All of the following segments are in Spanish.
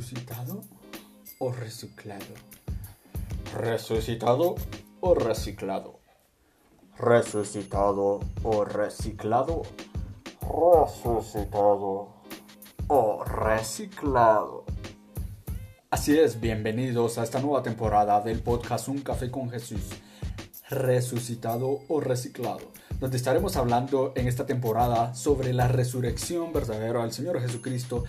¿Resucitado o reciclado? ¿Resucitado o reciclado? ¿Resucitado o reciclado? ¿Resucitado o reciclado? Así es, bienvenidos a esta nueva temporada del podcast Un Café con Jesús. ¿Resucitado o reciclado? donde estaremos hablando en esta temporada sobre la resurrección verdadera del Señor Jesucristo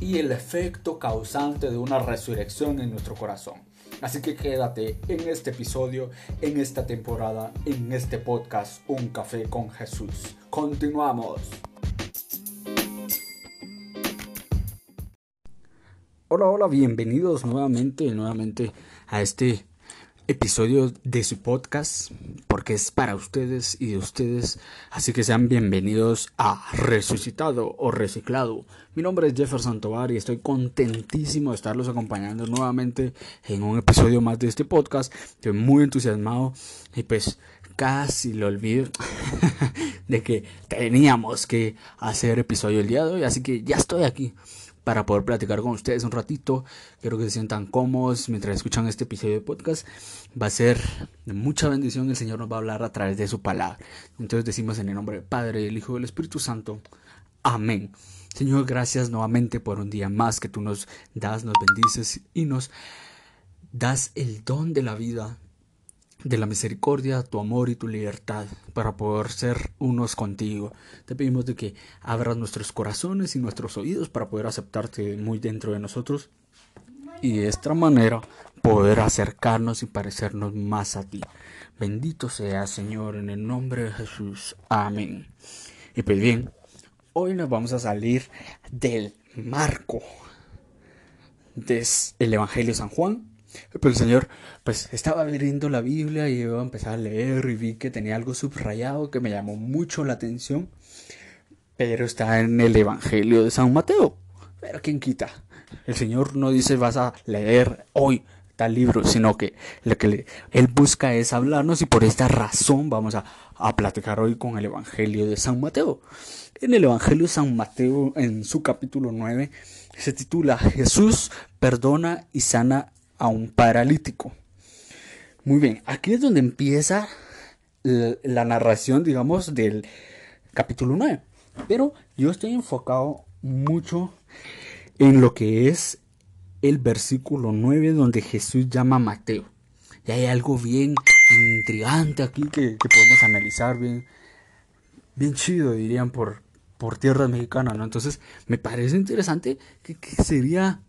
y el efecto causante de una resurrección en nuestro corazón. Así que quédate en este episodio, en esta temporada, en este podcast Un Café con Jesús. Continuamos. Hola, hola, bienvenidos nuevamente, nuevamente a este episodio de su podcast porque es para ustedes y de ustedes. Así que sean bienvenidos a Resucitado o Reciclado. Mi nombre es Jefferson Tovar y estoy contentísimo de estarlos acompañando nuevamente en un episodio más de este podcast. Estoy muy entusiasmado y pues casi lo olvido de que teníamos que hacer episodio el día de hoy. Así que ya estoy aquí para poder platicar con ustedes un ratito. Quiero que se sientan cómodos mientras escuchan este episodio de podcast. Va a ser de mucha bendición. El Señor nos va a hablar a través de su palabra. Entonces decimos en el nombre del Padre, del Hijo y del Espíritu Santo. Amén. Señor, gracias nuevamente por un día más que tú nos das, nos bendices y nos das el don de la vida de la misericordia, tu amor y tu libertad para poder ser unos contigo. Te pedimos de que abras nuestros corazones y nuestros oídos para poder aceptarte muy dentro de nosotros y de esta manera poder acercarnos y parecernos más a ti. Bendito sea Señor en el nombre de Jesús. Amén. Y pues bien, hoy nos vamos a salir del marco del Evangelio de San Juan pero el Señor, pues estaba abriendo la Biblia y a empezar a leer y vi que tenía algo subrayado que me llamó mucho la atención. Pero está en el Evangelio de San Mateo. Pero ¿quién quita? El Señor no dice vas a leer hoy tal libro, sino que lo que Él busca es hablarnos y por esta razón vamos a, a platicar hoy con el Evangelio de San Mateo. En el Evangelio de San Mateo, en su capítulo 9, se titula Jesús perdona y sana a un paralítico. Muy bien, aquí es donde empieza la, narración, digamos, del capítulo 9. Pero yo estoy enfocado mucho en lo que es el versículo 9 donde Jesús llama a Mateo. Y hay algo bien intrigante aquí que, podemos analizar bien, bien chido, dirían, por, por tierras mexicanas, ¿no? Entonces, me parece interesante que, que sería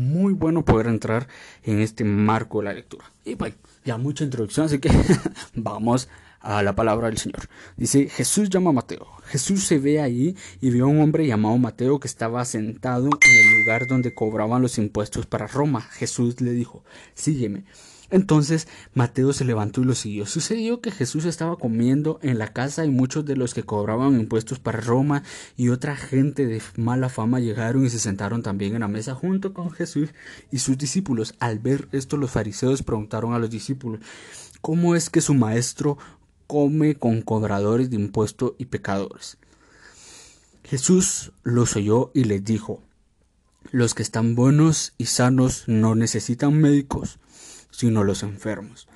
muy bueno poder entrar en este marco de la lectura. Y bueno, ya mucha introducción, así que vamos a la palabra del Señor. Dice, Jesús llama a Mateo. Jesús se ve ahí y vio a un hombre llamado Mateo que estaba sentado en el lugar donde cobraban los impuestos para Roma. Jesús le dijo, sígueme. Entonces Mateo se levantó y lo siguió. Sucedió que Jesús estaba comiendo en la casa y muchos de los que cobraban impuestos para Roma y otra gente de mala fama llegaron y se sentaron también en la mesa junto con Jesús y sus discípulos. Al ver esto los fariseos preguntaron a los discípulos ¿Cómo es que su maestro come con cobradores de impuestos y pecadores? Jesús los oyó y les dijo Los que están buenos y sanos no necesitan médicos sino los enfermos.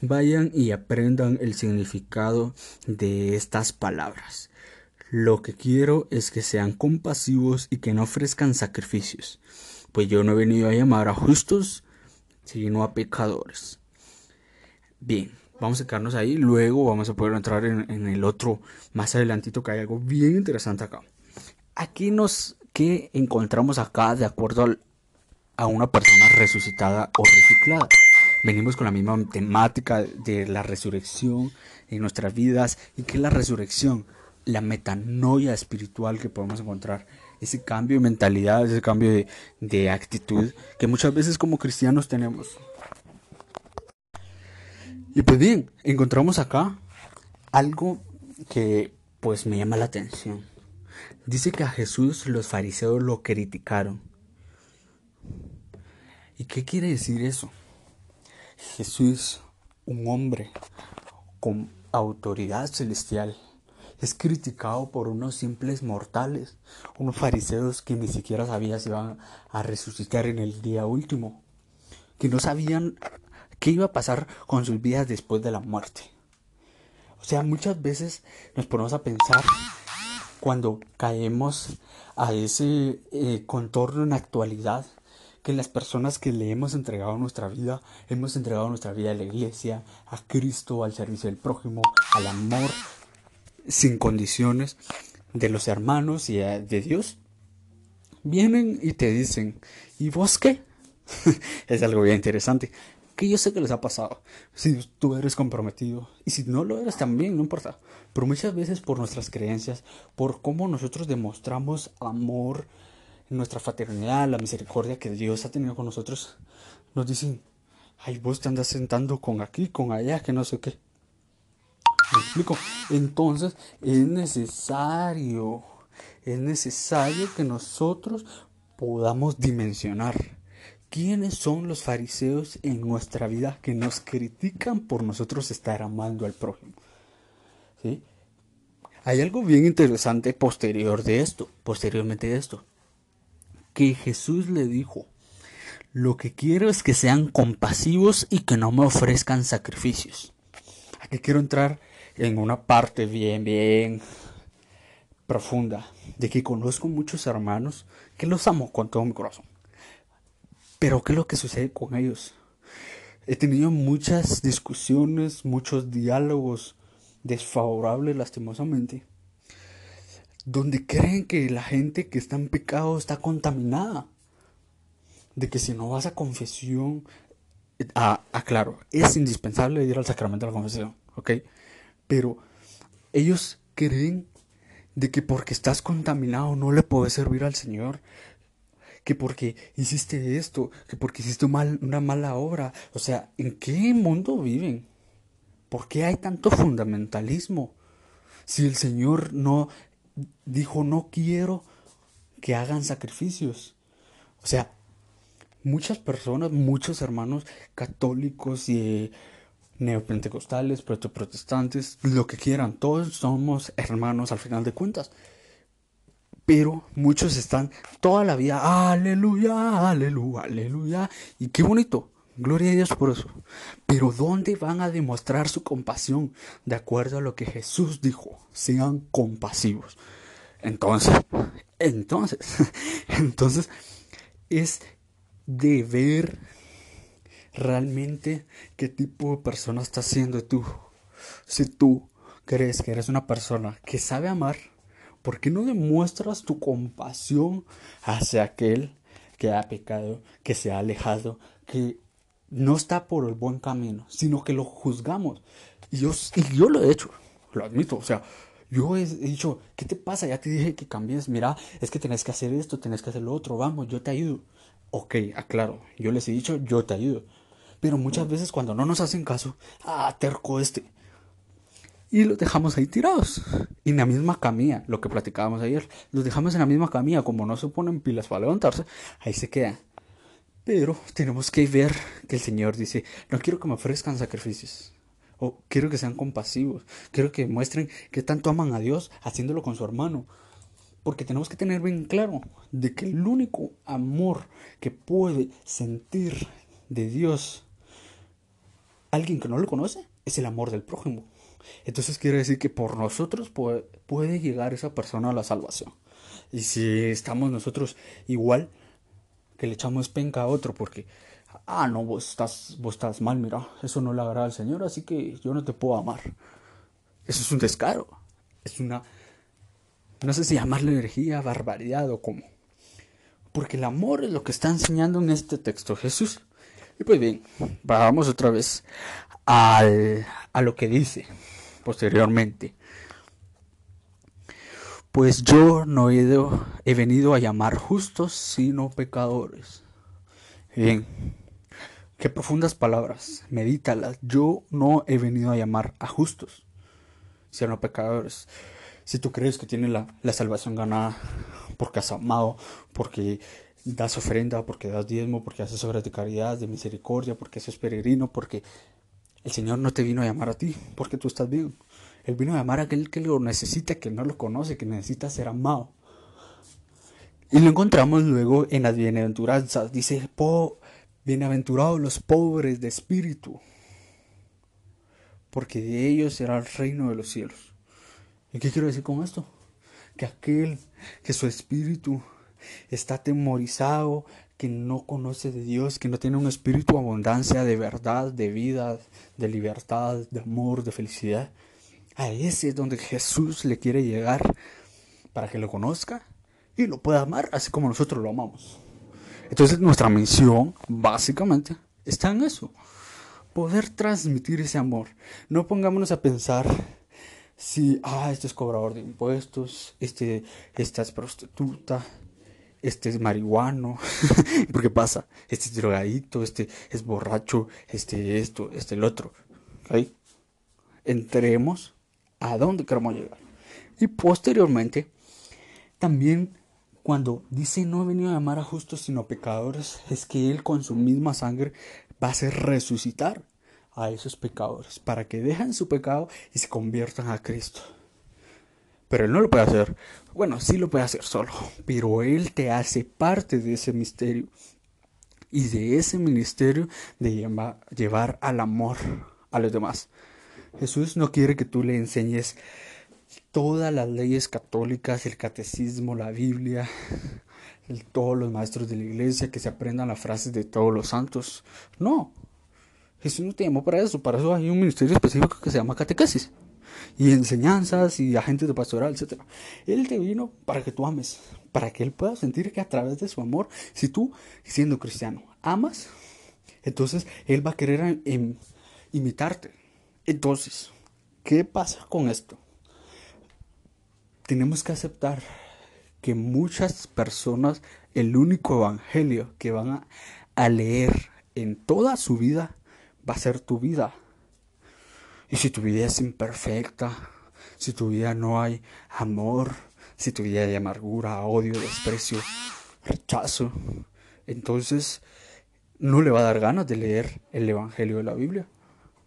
Vayan y aprendan el significado de estas palabras. Lo que quiero es que sean compasivos y que no ofrezcan sacrificios, pues yo no he venido a llamar a justos, sino a pecadores. Bien, vamos a quedarnos ahí, luego vamos a poder entrar en, el otro más adelantito que hay algo bien interesante acá. Aquí nos, ¿qué encontramos acá de acuerdo a una persona resucitada o reciclada? Venimos con la misma temática de la resurrección en nuestras vidas y que es la resurrección, la metanoia espiritual que podemos encontrar, ese cambio de mentalidad, ese cambio de, de actitud que muchas veces como cristianos tenemos. Y pues bien, encontramos acá algo que pues me llama la atención. Dice que a Jesús los fariseos lo criticaron. ¿Y qué quiere decir eso? Jesús, un hombre con autoridad celestial, es criticado por unos simples mortales, unos fariseos que ni siquiera sabían si iban a resucitar en el día último, que no sabían qué iba a pasar con sus vidas después de la muerte. O sea, muchas veces nos ponemos a pensar cuando caemos a ese eh, contorno en actualidad que las personas que le hemos entregado nuestra vida, hemos entregado nuestra vida a la iglesia, a Cristo, al servicio del prójimo, al amor sin condiciones de los hermanos y de Dios, vienen y te dicen, ¿y vos qué? es algo bien interesante. Que yo sé que les ha pasado. Si tú eres comprometido y si no lo eres también, no importa. Pero muchas veces por nuestras creencias, por cómo nosotros demostramos amor, nuestra fraternidad, la misericordia que Dios ha tenido con nosotros, nos dicen, ay, vos te andas sentando con aquí, con allá, que no sé qué. ¿Me explico? Entonces es necesario, es necesario que nosotros podamos dimensionar quiénes son los fariseos en nuestra vida que nos critican por nosotros estar amando al prójimo. ¿Sí? Hay algo bien interesante posterior de esto, posteriormente de esto que Jesús le dijo, lo que quiero es que sean compasivos y que no me ofrezcan sacrificios. Aquí quiero entrar en una parte bien, bien profunda, de que conozco muchos hermanos que los amo con todo mi corazón. Pero ¿qué es lo que sucede con ellos? He tenido muchas discusiones, muchos diálogos desfavorables lastimosamente donde creen que la gente que está en pecado está contaminada. De que si no vas a confesión, ah, ah, claro, es indispensable ir al sacramento de la confesión, ¿ok? Pero ellos creen de que porque estás contaminado no le puedes servir al Señor, que porque hiciste esto, que porque hiciste mal, una mala obra. O sea, ¿en qué mundo viven? ¿Por qué hay tanto fundamentalismo? Si el Señor no dijo, no quiero que hagan sacrificios. O sea, muchas personas, muchos hermanos católicos y neopentecostales, protestantes, lo que quieran, todos somos hermanos al final de cuentas. Pero muchos están toda la vida, aleluya, aleluya, aleluya. Y qué bonito, gloria a Dios por eso. Pero ¿dónde van a demostrar su compasión? De acuerdo a lo que Jesús dijo, sean compasivos. Entonces, entonces, entonces es de ver realmente qué tipo de persona estás siendo tú. Si tú crees que eres una persona que sabe amar, ¿por qué no demuestras tu compasión hacia aquel que ha pecado, que se ha alejado, que no está por el buen camino, sino que lo juzgamos? Y yo, y yo lo he hecho, lo admito, o sea, yo he dicho, ¿qué te pasa? Ya te dije que cambies. Mira, es que tenés que hacer esto, tenés que hacer lo otro. Vamos, yo te ayudo. Ok, aclaro. Yo les he dicho, yo te ayudo. Pero muchas veces cuando no nos hacen caso, ah, terco este. Y los dejamos ahí tirados. Y en la misma camilla, lo que platicábamos ayer. Los dejamos en la misma camilla, como no se ponen pilas para levantarse, ahí se quedan. Pero tenemos que ver que el Señor dice, no quiero que me ofrezcan sacrificios o quiero que sean compasivos, quiero que muestren que tanto aman a Dios haciéndolo con su hermano. Porque tenemos que tener bien claro de que el único amor que puede sentir de Dios alguien que no lo conoce es el amor del prójimo. Entonces quiere decir que por nosotros puede, puede llegar esa persona a la salvación. Y si estamos nosotros igual, que le echamos penca a otro porque ah, no, vos estás, vos estás mal, mira, eso no le agrada al Señor, así que yo no te puedo amar. Eso es un descaro, es una, no sé si llamarle energía, barbaridad o cómo. Porque el amor es lo que está enseñando en este texto Jesús. Y pues bien, vamos otra vez al, a lo que dice posteriormente. Pues yo no he, venido a llamar justos, sino pecadores. Bien, Qué profundas palabras, medítalas. Yo no he venido a llamar a justos, sino pecadores. Si tú crees que tienes la, la salvación ganada porque has amado, porque das ofrenda, porque das diezmo, porque haces obras de caridad, de misericordia, porque haces peregrino, porque el Señor no te vino a llamar a ti, porque tú estás bien. Él vino a amar a aquel que lo necesita, que no lo conoce, que necesita ser amado. Y lo encontramos luego en las bienaventuranzas. Dice, po, bienaventurados los pobres de espíritu, porque de ellos será el reino de los cielos. ¿Y qué quiero decir con esto? Que aquel que su espíritu está atemorizado, que no conoce de Dios, que no tiene un espíritu de abundancia, de verdad, de vida, de libertad, de amor, de felicidad. A ese es donde Jesús le quiere llegar para que lo conozca y lo pueda amar así como nosotros lo amamos. Entonces nuestra misión, básicamente, está en eso. Poder transmitir ese amor. No pongámonos a pensar si, ah, este es cobrador de impuestos, este, esta es prostituta, este es marihuano, porque pasa, este es drogadito, este es borracho, este esto, este el otro. ¿Okay? Entremos a dónde queremos llegar. Y posteriormente, también cuando dice no he venido a amar a justos sino pecadores, es que Él con su misma sangre va a hacer resucitar a esos pecadores para que dejen su pecado y se conviertan a Cristo. Pero Él no lo puede hacer. Bueno, sí lo puede hacer solo, pero Él te hace parte de ese misterio y de ese ministerio de llevar al amor a los demás. Jesús no quiere que tú le enseñes todas las leyes católicas, el catecismo, la Biblia, todos los maestros de la iglesia, que se aprendan las frases de todos los santos. No, Jesús no te llamó para eso, para eso hay un ministerio específico que se llama catequesis y enseñanzas y agentes de pastoral, etc. Él te vino para que tú ames, para que Él pueda sentir que a través de su amor, si tú, siendo cristiano, amas, entonces Él va a querer imitarte. Entonces, ¿qué pasa con esto? tenemos que aceptar que muchas personas el único evangelio que van a, leer en toda su vida va a ser tu vida. Y si tu vida es imperfecta, si tu vida no hay amor, si tu vida hay amargura, odio, desprecio, rechazo, entonces no le va a dar ganas de leer el Evangelio de la Biblia.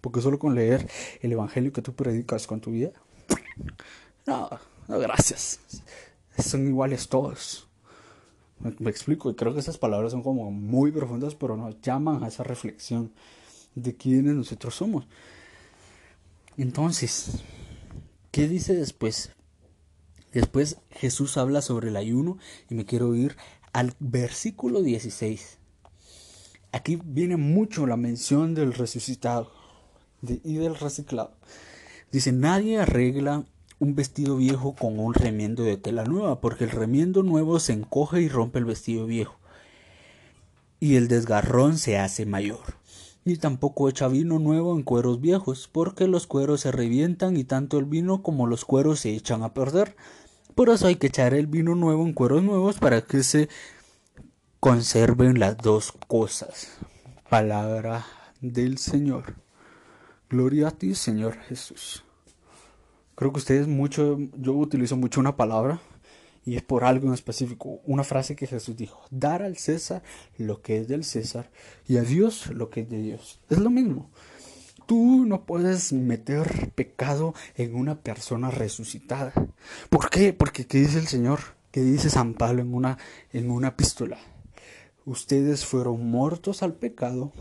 Porque solo con leer el Evangelio que tú predicas con tu vida, no, no, gracias. Son iguales todos. Me, explico, y creo que esas palabras son como muy profundas, pero nos llaman a esa reflexión de quiénes nosotros somos. Entonces, ¿qué dice después? Después Jesús habla sobre el ayuno y me quiero ir al versículo 16. Aquí viene mucho la mención del resucitado y del reciclado. Dice, nadie arregla un vestido viejo con un remiendo de tela nueva, porque el remiendo nuevo se encoge y rompe el vestido viejo, y el desgarrón se hace mayor. Y tampoco echa vino nuevo en cueros viejos, porque los cueros se revientan y tanto el vino como los cueros se echan a perder. Por eso hay que echar el vino nuevo en cueros nuevos para que se conserven las dos cosas. Palabra del Señor. Gloria a ti, Señor Jesús. Creo que ustedes mucho, yo utilizo mucho una palabra y es por algo en específico, una frase que Jesús dijo, dar al César lo que es del César y a Dios lo que es de Dios. Es lo mismo. Tú no puedes meter pecado en una persona resucitada. ¿Por qué? Porque ¿qué dice el Señor? ¿Qué dice San Pablo en una, en una epístola? Ustedes fueron muertos al pecado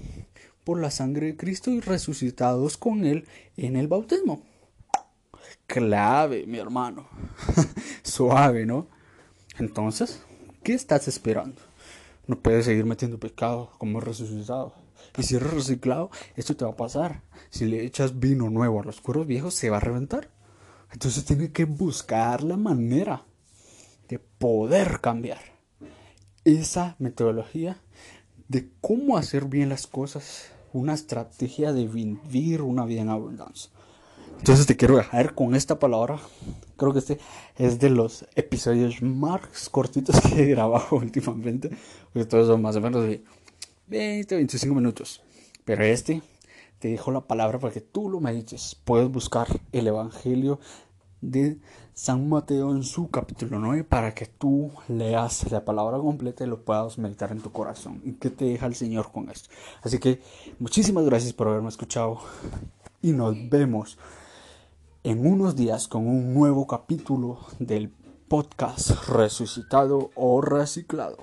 por la sangre de Cristo y resucitados con Él en el bautismo clave, mi hermano. Suave, ¿no? Entonces, ¿qué estás esperando? No puedes seguir metiendo pecado como resucitado. Y si eres reciclado, esto te va a pasar. Si le echas vino nuevo a los cueros viejos, se va a reventar. Entonces tienes que buscar la manera de poder cambiar esa metodología de cómo hacer bien las cosas, una estrategia de vivir una vida en abundancia. Entonces te quiero dejar con esta palabra. Creo que este es de los episodios más cortitos que he grabado últimamente. Porque todos son más o menos de 20, 25 minutos. Pero este te dejo la palabra para que tú lo medites. Puedes buscar el Evangelio de San Mateo en su capítulo 9 para que tú leas la palabra completa y lo puedas meditar en tu corazón. ¿Y qué te deja el Señor con esto? Así que muchísimas gracias por haberme escuchado y nos vemos en unos días con un nuevo capítulo del podcast resucitado o reciclado.